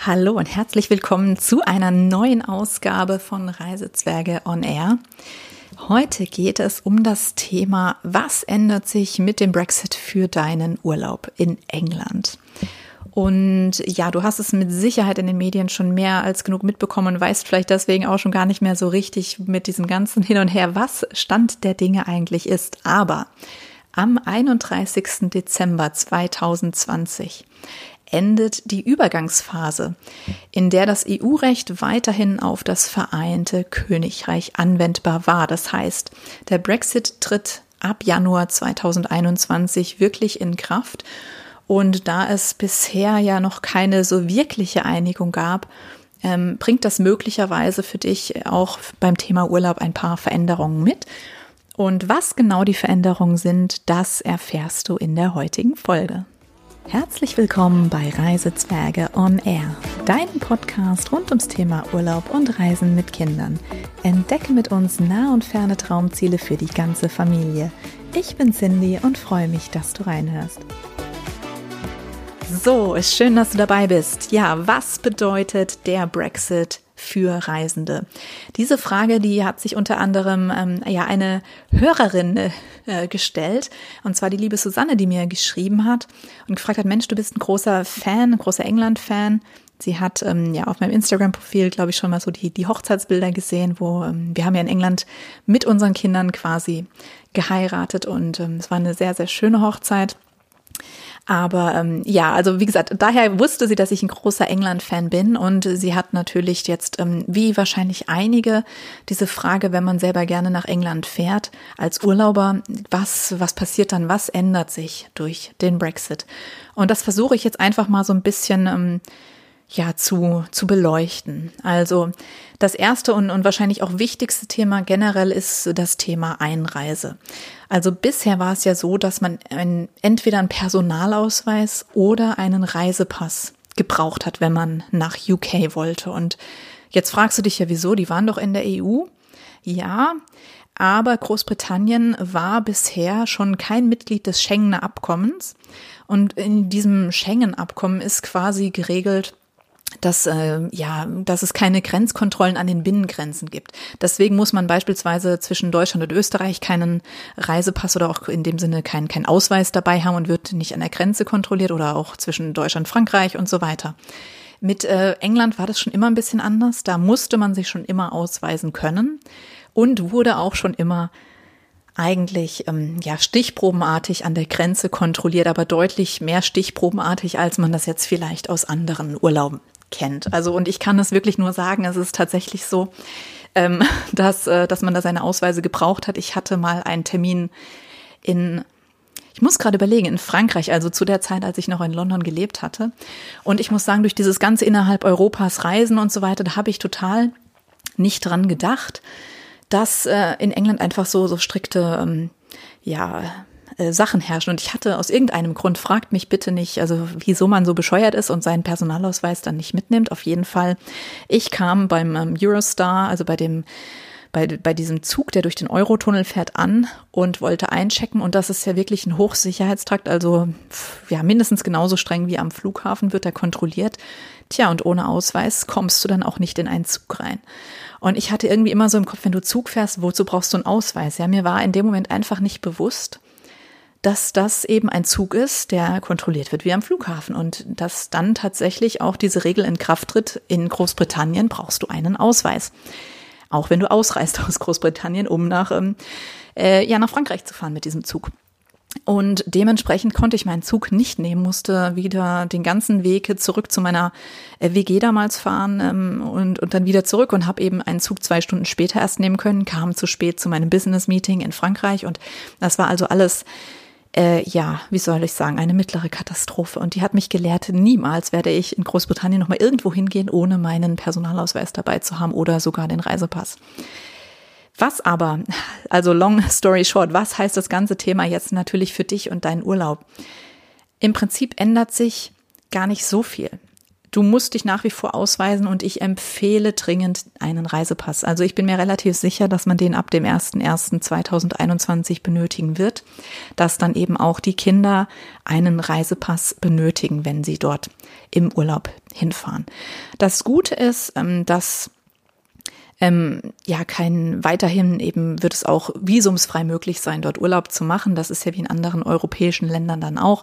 Hallo und herzlich willkommen zu einer neuen Ausgabe von Reisezwerge on Air. Heute geht es um das Thema, was ändert sich mit dem Brexit für deinen Urlaub in England? Und ja, du hast es mit Sicherheit in den Medien schon mehr als genug mitbekommen und weißt vielleicht deswegen auch schon gar nicht mehr so richtig mit diesem ganzen Hin und Her, was Stand der Dinge eigentlich ist. Aber am 31. Dezember 2020 endet die Übergangsphase, in der das EU-Recht weiterhin auf das Vereinte Königreich anwendbar war. Das heißt, der Brexit tritt ab Januar 2021 wirklich in Kraft. Und da es bisher ja noch keine so wirkliche Einigung gab, ähm, bringt das möglicherweise für dich auch beim Thema Urlaub ein paar Veränderungen mit. Und was genau die Veränderungen sind, das erfährst du in der heutigen Folge. Herzlich willkommen bei Reisezwerge on Air, deinem Podcast rund ums Thema Urlaub und Reisen mit Kindern. Entdecke mit uns nah und ferne Traumziele für die ganze Familie. Ich bin Cindy und freue mich, dass du reinhörst. So, ist schön, dass du dabei bist. Ja, was bedeutet der Brexit für Reisende? Diese Frage, die hat sich unter anderem ähm, ja eine Hörerin äh, gestellt, und zwar die liebe Susanne, die mir geschrieben hat und gefragt hat, Mensch, du bist ein großer Fan, ein großer England-Fan. Sie hat ähm, ja auf meinem Instagram-Profil, glaube ich, schon mal so die, die Hochzeitsbilder gesehen, wo ähm, wir haben ja in England mit unseren Kindern quasi geheiratet und ähm, es war eine sehr, sehr schöne Hochzeit. Aber ähm, ja, also wie gesagt, daher wusste sie, dass ich ein großer England-Fan bin und sie hat natürlich jetzt, ähm, wie wahrscheinlich einige, diese Frage, wenn man selber gerne nach England fährt als Urlauber, was, was passiert dann, was ändert sich durch den Brexit? Und das versuche ich jetzt einfach mal so ein bisschen ähm, ja zu, zu beleuchten. Also das erste und, und wahrscheinlich auch wichtigste Thema generell ist das Thema Einreise. Also bisher war es ja so, dass man ein, entweder einen Personalausweis oder einen Reisepass gebraucht hat, wenn man nach UK wollte. Und jetzt fragst du dich ja, wieso? Die waren doch in der EU. Ja, aber Großbritannien war bisher schon kein Mitglied des Schengener Abkommens. Und in diesem Schengen-Abkommen ist quasi geregelt, dass äh, ja, dass es keine Grenzkontrollen an den Binnengrenzen gibt. Deswegen muss man beispielsweise zwischen Deutschland und Österreich keinen Reisepass oder auch in dem Sinne keinen kein Ausweis dabei haben und wird nicht an der Grenze kontrolliert oder auch zwischen Deutschland, Frankreich und so weiter. Mit äh, England war das schon immer ein bisschen anders. Da musste man sich schon immer ausweisen können und wurde auch schon immer eigentlich ähm, ja stichprobenartig an der Grenze kontrolliert, aber deutlich mehr stichprobenartig, als man das jetzt vielleicht aus anderen Urlauben kennt. Also und ich kann es wirklich nur sagen, es ist tatsächlich so, ähm, dass, äh, dass man da seine Ausweise gebraucht hat. Ich hatte mal einen Termin in ich muss gerade überlegen, in Frankreich, also zu der Zeit, als ich noch in London gelebt hatte. Und ich muss sagen, durch dieses ganze innerhalb Europas Reisen und so weiter, da habe ich total nicht dran gedacht, dass äh, in England einfach so, so strikte, ähm, ja, äh, Sachen herrschen. Und ich hatte aus irgendeinem Grund, fragt mich bitte nicht, also wieso man so bescheuert ist und seinen Personalausweis dann nicht mitnimmt. Auf jeden Fall, ich kam beim ähm, Eurostar, also bei dem bei, bei diesem Zug, der durch den Eurotunnel fährt, an und wollte einchecken. Und das ist ja wirklich ein Hochsicherheitstrakt, also ja, mindestens genauso streng wie am Flughafen wird er kontrolliert. Tja, und ohne Ausweis kommst du dann auch nicht in einen Zug rein. Und ich hatte irgendwie immer so im Kopf, wenn du Zug fährst, wozu brauchst du einen Ausweis? Ja, mir war in dem Moment einfach nicht bewusst, dass das eben ein Zug ist, der kontrolliert wird wie am Flughafen und dass dann tatsächlich auch diese Regel in Kraft tritt. In Großbritannien brauchst du einen Ausweis. Auch wenn du ausreist aus Großbritannien, um nach, ähm, äh, ja, nach Frankreich zu fahren mit diesem Zug. Und dementsprechend konnte ich meinen Zug nicht nehmen, musste wieder den ganzen Weg zurück zu meiner äh, WG damals fahren ähm, und, und dann wieder zurück und habe eben einen Zug zwei Stunden später erst nehmen können, kam zu spät zu meinem Business-Meeting in Frankreich und das war also alles äh, ja, wie soll ich sagen, eine mittlere Katastrophe. Und die hat mich gelehrt, niemals werde ich in Großbritannien nochmal irgendwo hingehen, ohne meinen Personalausweis dabei zu haben oder sogar den Reisepass. Was aber, also long story short, was heißt das ganze Thema jetzt natürlich für dich und deinen Urlaub? Im Prinzip ändert sich gar nicht so viel. Du musst dich nach wie vor ausweisen und ich empfehle dringend einen Reisepass. Also ich bin mir relativ sicher, dass man den ab dem 01.01.2021 benötigen wird, dass dann eben auch die Kinder einen Reisepass benötigen, wenn sie dort im Urlaub hinfahren. Das Gute ist, ähm, dass ähm, ja kein weiterhin eben wird es auch visumsfrei möglich sein, dort Urlaub zu machen. Das ist ja wie in anderen europäischen Ländern dann auch,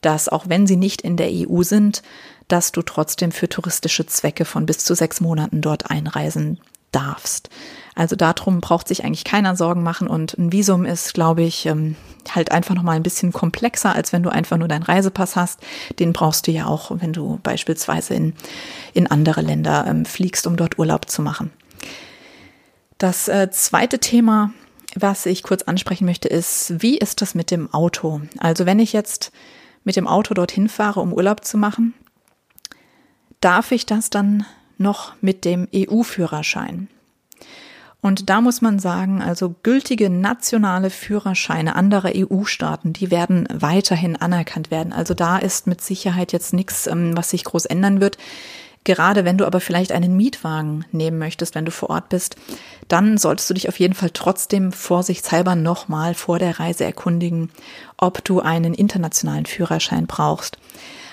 dass auch wenn sie nicht in der EU sind, dass du trotzdem für touristische Zwecke von bis zu sechs Monaten dort einreisen darfst. Also darum braucht sich eigentlich keiner Sorgen machen und ein Visum ist, glaube ich, ähm, halt einfach noch mal ein bisschen komplexer, als wenn du einfach nur deinen Reisepass hast. Den brauchst du ja auch, wenn du beispielsweise in, in andere Länder ähm, fliegst, um dort Urlaub zu machen. Das äh, zweite Thema, was ich kurz ansprechen möchte, ist, wie ist das mit dem Auto? Also wenn ich jetzt mit dem Auto dorthin fahre, um Urlaub zu machen, darf ich das dann noch mit dem EU-Führerschein? Und da muss man sagen, also gültige nationale Führerscheine anderer EU-Staaten, die werden weiterhin anerkannt werden. Also da ist mit Sicherheit jetzt nichts, ähm, was sich groß ändern wird. Gerade wenn du aber vielleicht einen Mietwagen nehmen möchtest, wenn du vor Ort bist, dann solltest du dich auf jeden Fall trotzdem vorsichtshalber nochmal vor der Reise erkundigen, ob du einen internationalen Führerschein brauchst.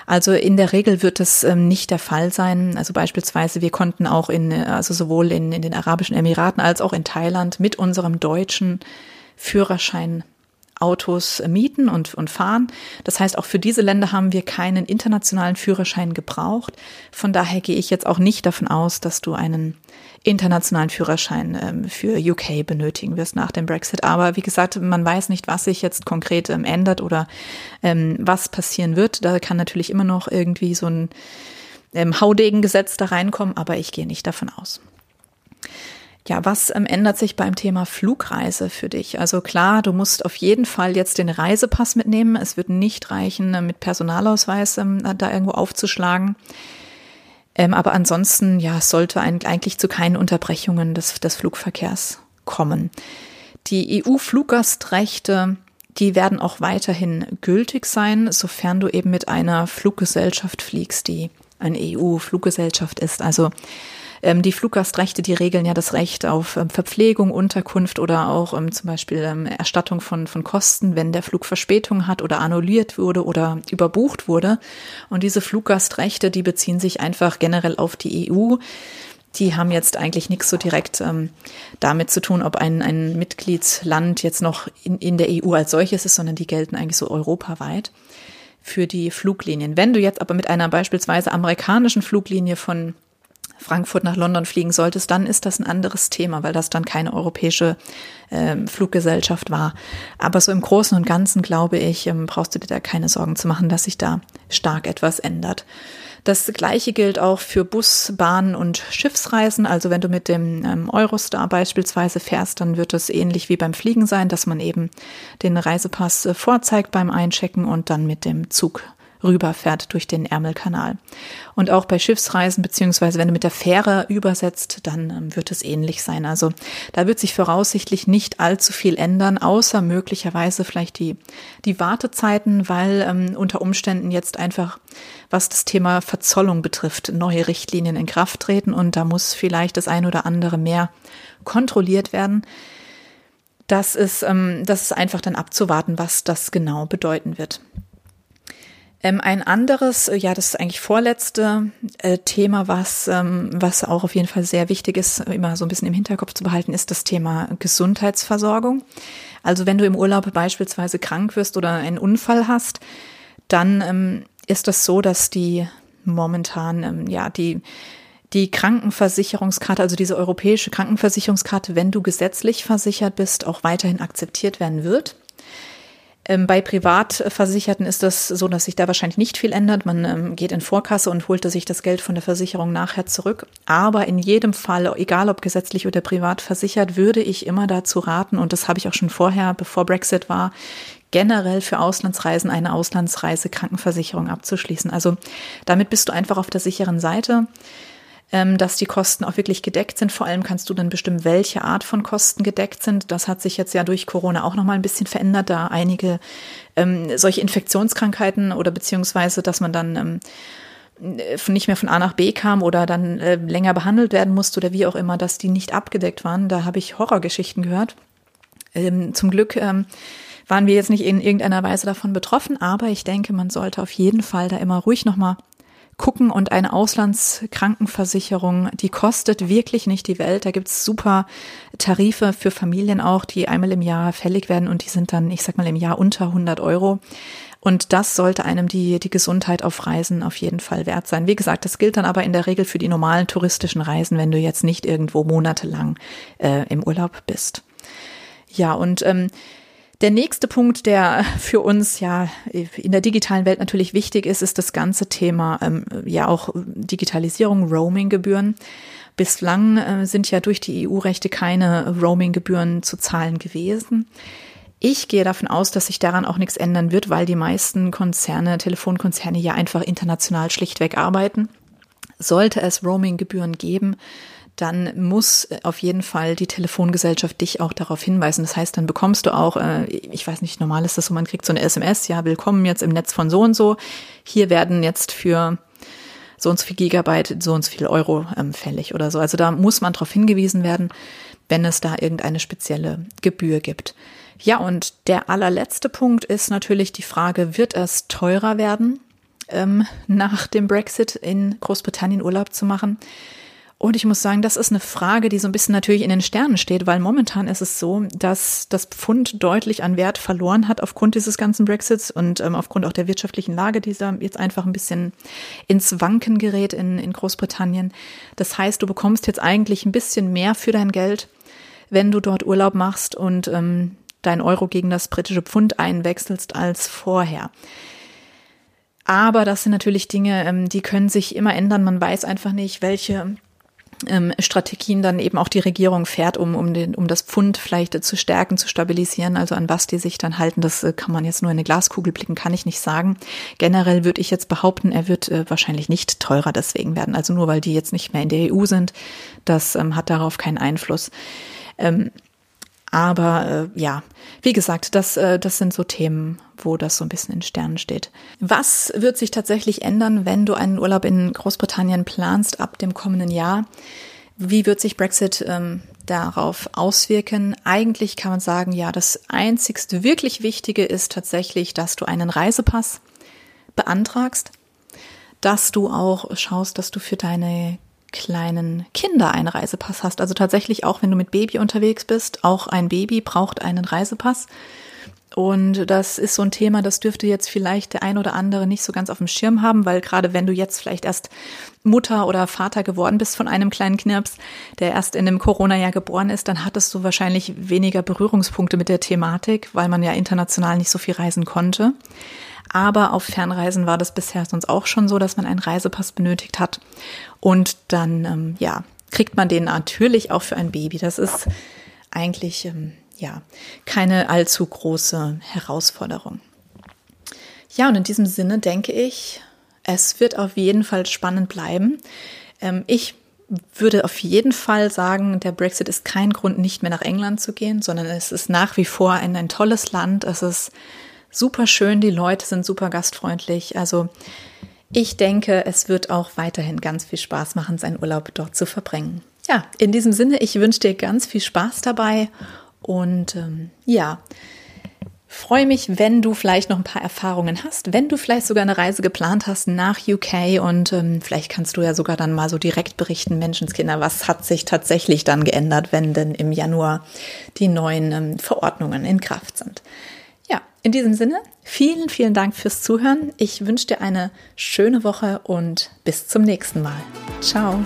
Also in der Regel wird es ähm, nicht der Fall sein. Also beispielsweise, wir konnten auch in, also sowohl in, in den Arabischen Emiraten als auch in Thailand mit unserem deutschen Führerschein Autos mieten und, und fahren. Das heißt, auch für diese Länder haben wir keinen internationalen Führerschein gebraucht. Von daher gehe ich jetzt auch nicht davon aus, dass du einen internationalen Führerschein ähm, für UK benötigen wirst nach dem Brexit. Aber wie gesagt, man weiß nicht, was sich jetzt konkret ähm, ändert oder ähm, was passieren wird. Da kann natürlich immer noch irgendwie so ein ähm, Haudegengesetz da reinkommen, aber ich gehe nicht davon aus. Ja, was ähm, ändert sich beim Thema Flugreise für dich? Also klar, du musst auf jeden Fall jetzt den Reisepass mitnehmen. Es wird nicht reichen, äh, mit Personalausweis ähm, da irgendwo aufzuschlagen. Ähm, aber ansonsten, ja, sollte ein, eigentlich zu keinen Unterbrechungen des, des Flugverkehrs kommen. Die EU-Fluggastrechte, die werden auch weiterhin gültig sein, sofern du eben mit einer Fluggesellschaft fliegst, die eine EU-Fluggesellschaft ist. Also ähm, die Fluggastrechte, die regeln ja das Recht auf ähm, Verpflegung, Unterkunft oder auch ähm, zum Beispiel ähm, Erstattung von, von Kosten, wenn der Flug Verspätung hat oder annulliert wurde oder überbucht wurde. Und diese Fluggastrechte, die beziehen sich einfach generell auf die EU die haben jetzt eigentlich nichts so direkt ähm, damit zu tun, ob ein, ein Mitgliedsland jetzt noch in, in der EU als solches ist, sondern die gelten eigentlich so europaweit für die Fluglinien. Wenn du jetzt aber mit einer beispielsweise amerikanischen Fluglinie von Frankfurt nach London fliegen solltest, dann ist das ein anderes Thema, weil das dann keine europäische ähm, Fluggesellschaft war. Aber so im Großen und Ganzen, glaube ich, ähm, brauchst du dir da keine Sorgen zu machen, dass sich da stark etwas ändert. Das gleiche gilt auch für Bus, Bahn und Schiffsreisen. Also wenn du mit dem ähm, Eurostar beispielsweise fährst, dann wird es ähnlich wie beim Fliegen sein, dass man eben den Reisepass äh, vorzeigt beim Einchecken und dann mit dem Zug rüberfährt durch den Ärmelkanal. Und auch bei Schiffsreisen, beziehungsweise wenn du mit der Fähre übersetzt, dann ähm, wird es ähnlich sein. Also da wird sich voraussichtlich nicht allzu viel ändern, außer möglicherweise vielleicht die, die Wartezeiten, weil ähm, unter Umständen jetzt einfach, was das Thema Verzollung betrifft, neue Richtlinien in Kraft treten und da muss vielleicht das ein oder andere mehr kontrolliert werden. Das ist, ähm, das ist einfach dann abzuwarten, was das genau bedeuten wird. Ähm, ein anderes, äh, ja, das ist eigentlich vorletzte äh, Thema, was, ähm, was auch auf jeden Fall sehr wichtig ist, immer so ein bisschen im Hinterkopf zu behalten, ist das Thema Gesundheitsversorgung. Also wenn du im Urlaub beispielsweise krank wirst oder einen Unfall hast, dann ähm, ist das so, dass die momentan, ähm, ja, die, die Krankenversicherungskarte, also diese europäische Krankenversicherungskarte, wenn du gesetzlich versichert bist, auch weiterhin akzeptiert werden wird. Ähm, bei Privatversicherten ist das so, dass sich da wahrscheinlich nicht viel ändert. Man ähm, geht in Vorkasse und holte sich das Geld von der Versicherung nachher zurück. Aber in jedem Fall, egal ob gesetzlich oder privat versichert, würde ich immer dazu raten, und das habe ich auch schon vorher, bevor Brexit war, generell für Auslandsreisen eine Auslandsreisekrankenversicherung abzuschließen. Also damit bist du einfach auf der sicheren Seite dass die Kosten auch wirklich gedeckt sind. Vor allem kannst du dann bestimmen, welche Art von Kosten gedeckt sind. Das hat sich jetzt ja durch Corona auch nochmal ein bisschen verändert, da einige ähm, solche Infektionskrankheiten oder beziehungsweise, dass man dann ähm, äh, nicht mehr von A nach B kam oder dann äh, länger behandelt werden musste oder wie auch immer, dass die nicht abgedeckt waren. Da habe ich Horrorgeschichten gehört. Ähm, zum Glück ähm, waren wir jetzt nicht in irgendeiner Weise davon betroffen, aber ich denke, man sollte auf jeden Fall da immer ruhig nochmal gucken und eine Auslandskrankenversicherung, die kostet wirklich nicht die Welt. Da gibt's super Tarife für Familien auch, die einmal im Jahr fällig werden und die sind dann, ich sag mal, im Jahr unter 100 Euro. Und das sollte einem die, die Gesundheit auf Reisen auf jeden Fall wert sein. Wie gesagt, das gilt dann aber in der Regel für die normalen touristischen Reisen, wenn du jetzt nicht irgendwo monatelang äh, im Urlaub bist. Ja, und ähm, der nächste Punkt, der für uns ja in der digitalen Welt natürlich wichtig ist, ist das ganze Thema ähm, ja auch Digitalisierung, Roaming-Gebühren. Bislang äh, sind ja durch die EU-Rechte keine Roaming-Gebühren zu zahlen gewesen. Ich gehe davon aus, dass sich daran auch nichts ändern wird, weil die meisten Konzerne, Telefonkonzerne ja einfach international schlichtweg arbeiten. Sollte es Roaming-Gebühren geben, dann muss auf jeden Fall die Telefongesellschaft dich auch darauf hinweisen. Das heißt, dann bekommst du auch, äh, ich weiß nicht, normal ist das so, man kriegt so eine SMS, ja, willkommen jetzt im Netz von so und so. Hier werden jetzt für so und so viel Gigabyte so und so viel Euro ähm, fällig oder so. Also da muss man darauf hingewiesen werden, wenn es da irgendeine spezielle Gebühr gibt. Ja, und der allerletzte Punkt ist natürlich die Frage, wird es teurer werden, ähm, nach dem Brexit in Großbritannien Urlaub zu machen? Und ich muss sagen, das ist eine Frage, die so ein bisschen natürlich in den Sternen steht, weil momentan ist es so, dass das Pfund deutlich an Wert verloren hat aufgrund dieses ganzen Brexits und ähm, aufgrund auch der wirtschaftlichen Lage, die da jetzt einfach ein bisschen ins Wanken gerät in, in Großbritannien. Das heißt, du bekommst jetzt eigentlich ein bisschen mehr für dein Geld, wenn du dort Urlaub machst und ähm, dein Euro gegen das britische Pfund einwechselst als vorher. Aber das sind natürlich Dinge, ähm, die können sich immer ändern. Man weiß einfach nicht, welche ähm, Strategien dann eben auch die Regierung fährt, um, um, den, um das Pfund vielleicht zu stärken, zu stabilisieren. Also an was die sich dann halten, das äh, kann man jetzt nur in eine Glaskugel blicken, kann ich nicht sagen. Generell würde ich jetzt behaupten, er wird äh, wahrscheinlich nicht teurer deswegen werden. Also nur weil die jetzt nicht mehr in der EU sind, das ähm, hat darauf keinen Einfluss. Ähm, aber äh, ja, wie gesagt, das, äh, das sind so Themen, wo das so ein bisschen in Sternen steht. Was wird sich tatsächlich ändern, wenn du einen Urlaub in Großbritannien planst ab dem kommenden Jahr? Wie wird sich Brexit ähm, darauf auswirken? Eigentlich kann man sagen, ja, das einzigste wirklich Wichtige ist tatsächlich, dass du einen Reisepass beantragst, dass du auch schaust, dass du für deine kleinen Kinder einen Reisepass hast. Also tatsächlich auch, wenn du mit Baby unterwegs bist, auch ein Baby braucht einen Reisepass. Und das ist so ein Thema, das dürfte jetzt vielleicht der ein oder andere nicht so ganz auf dem Schirm haben, weil gerade wenn du jetzt vielleicht erst Mutter oder Vater geworden bist von einem kleinen Knirps, der erst in dem Corona-Jahr geboren ist, dann hattest du wahrscheinlich weniger Berührungspunkte mit der Thematik, weil man ja international nicht so viel reisen konnte. Aber auf Fernreisen war das bisher sonst auch schon so, dass man einen Reisepass benötigt hat. Und dann, ähm, ja, kriegt man den natürlich auch für ein Baby. Das ist eigentlich, ähm, ja, keine allzu große Herausforderung. Ja, und in diesem Sinne denke ich, es wird auf jeden Fall spannend bleiben. Ähm, ich würde auf jeden Fall sagen, der Brexit ist kein Grund, nicht mehr nach England zu gehen, sondern es ist nach wie vor ein, ein tolles Land. Es ist super schön, die Leute sind super gastfreundlich. Also ich denke, es wird auch weiterhin ganz viel Spaß machen, seinen Urlaub dort zu verbringen. Ja, in diesem Sinne, ich wünsche dir ganz viel Spaß dabei und ähm, ja, freue mich, wenn du vielleicht noch ein paar Erfahrungen hast, wenn du vielleicht sogar eine Reise geplant hast nach UK und ähm, vielleicht kannst du ja sogar dann mal so direkt berichten, Menschenskinder, was hat sich tatsächlich dann geändert, wenn denn im Januar die neuen ähm, Verordnungen in Kraft sind. Ja, in diesem Sinne, vielen, vielen Dank fürs Zuhören. Ich wünsche dir eine schöne Woche und bis zum nächsten Mal. Ciao.